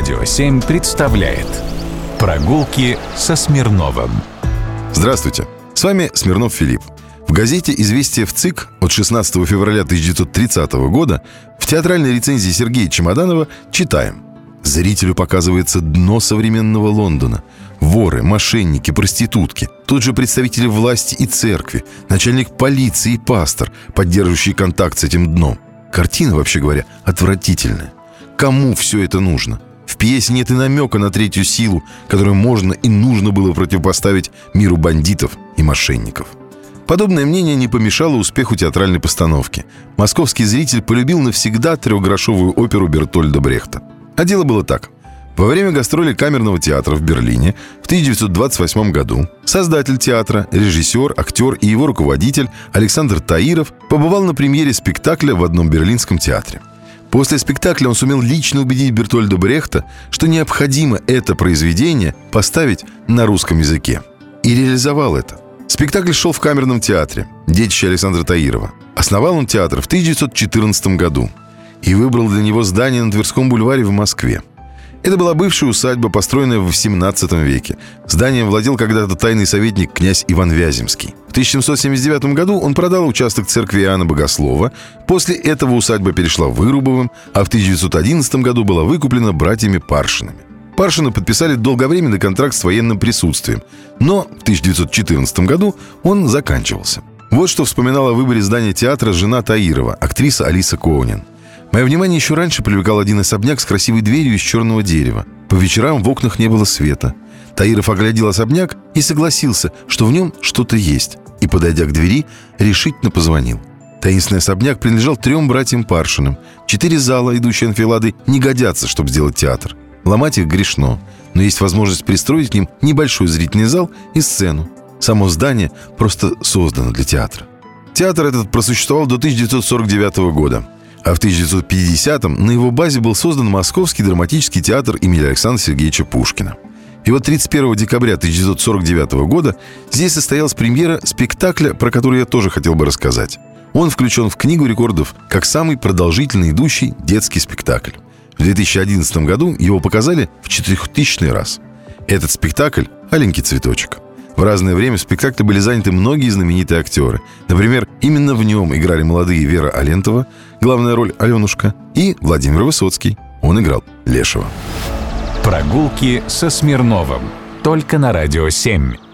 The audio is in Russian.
Радио 7 представляет Прогулки со Смирновым Здравствуйте, с вами Смирнов Филипп. В газете «Известия в ЦИК» от 16 февраля 1930 года в театральной рецензии Сергея Чемоданова читаем Зрителю показывается дно современного Лондона. Воры, мошенники, проститутки. Тут же представители власти и церкви, начальник полиции и пастор, поддерживающий контакт с этим дном. Картина, вообще говоря, отвратительная. Кому все это нужно? В пьесе нет и намека на третью силу, которую можно и нужно было противопоставить миру бандитов и мошенников. Подобное мнение не помешало успеху театральной постановки. Московский зритель полюбил навсегда трехгрошовую оперу Бертольда Брехта. А дело было так. Во время гастроли Камерного театра в Берлине в 1928 году создатель театра, режиссер, актер и его руководитель Александр Таиров побывал на премьере спектакля в одном берлинском театре. После спектакля он сумел лично убедить Бертольда Брехта, что необходимо это произведение поставить на русском языке. И реализовал это. Спектакль шел в Камерном театре, детище Александра Таирова. Основал он театр в 1914 году и выбрал для него здание на Тверском бульваре в Москве. Это была бывшая усадьба, построенная в XVII веке. Зданием владел когда-то тайный советник князь Иван Вяземский. В 1779 году он продал участок церкви Иоанна Богослова. После этого усадьба перешла Вырубовым, а в 1911 году была выкуплена братьями Паршинами. Паршины подписали долговременный контракт с военным присутствием, но в 1914 году он заканчивался. Вот что вспоминала о выборе здания театра жена Таирова, актриса Алиса Коунин. Мое внимание еще раньше привлекал один особняк с красивой дверью из черного дерева. По вечерам в окнах не было света. Таиров оглядел особняк и согласился, что в нем что-то есть. И, подойдя к двери, решительно позвонил. Таинственный особняк принадлежал трем братьям Паршиным. Четыре зала, идущие анфилады, не годятся, чтобы сделать театр. Ломать их грешно, но есть возможность пристроить к ним небольшой зрительный зал и сцену. Само здание просто создано для театра. Театр этот просуществовал до 1949 года. А в 1950-м на его базе был создан Московский драматический театр имени Александра Сергеевича Пушкина. И вот 31 декабря 1949 года здесь состоялась премьера спектакля, про который я тоже хотел бы рассказать. Он включен в Книгу рекордов как самый продолжительный идущий детский спектакль. В 2011 году его показали в 4000 раз. Этот спектакль «Аленький цветочек». В разное время в спектакле были заняты многие знаменитые актеры. Например, именно в нем играли молодые Вера Алентова, главная роль Аленушка, и Владимир Высоцкий. Он играл Лешего. Прогулки со Смирновым. Только на «Радио 7».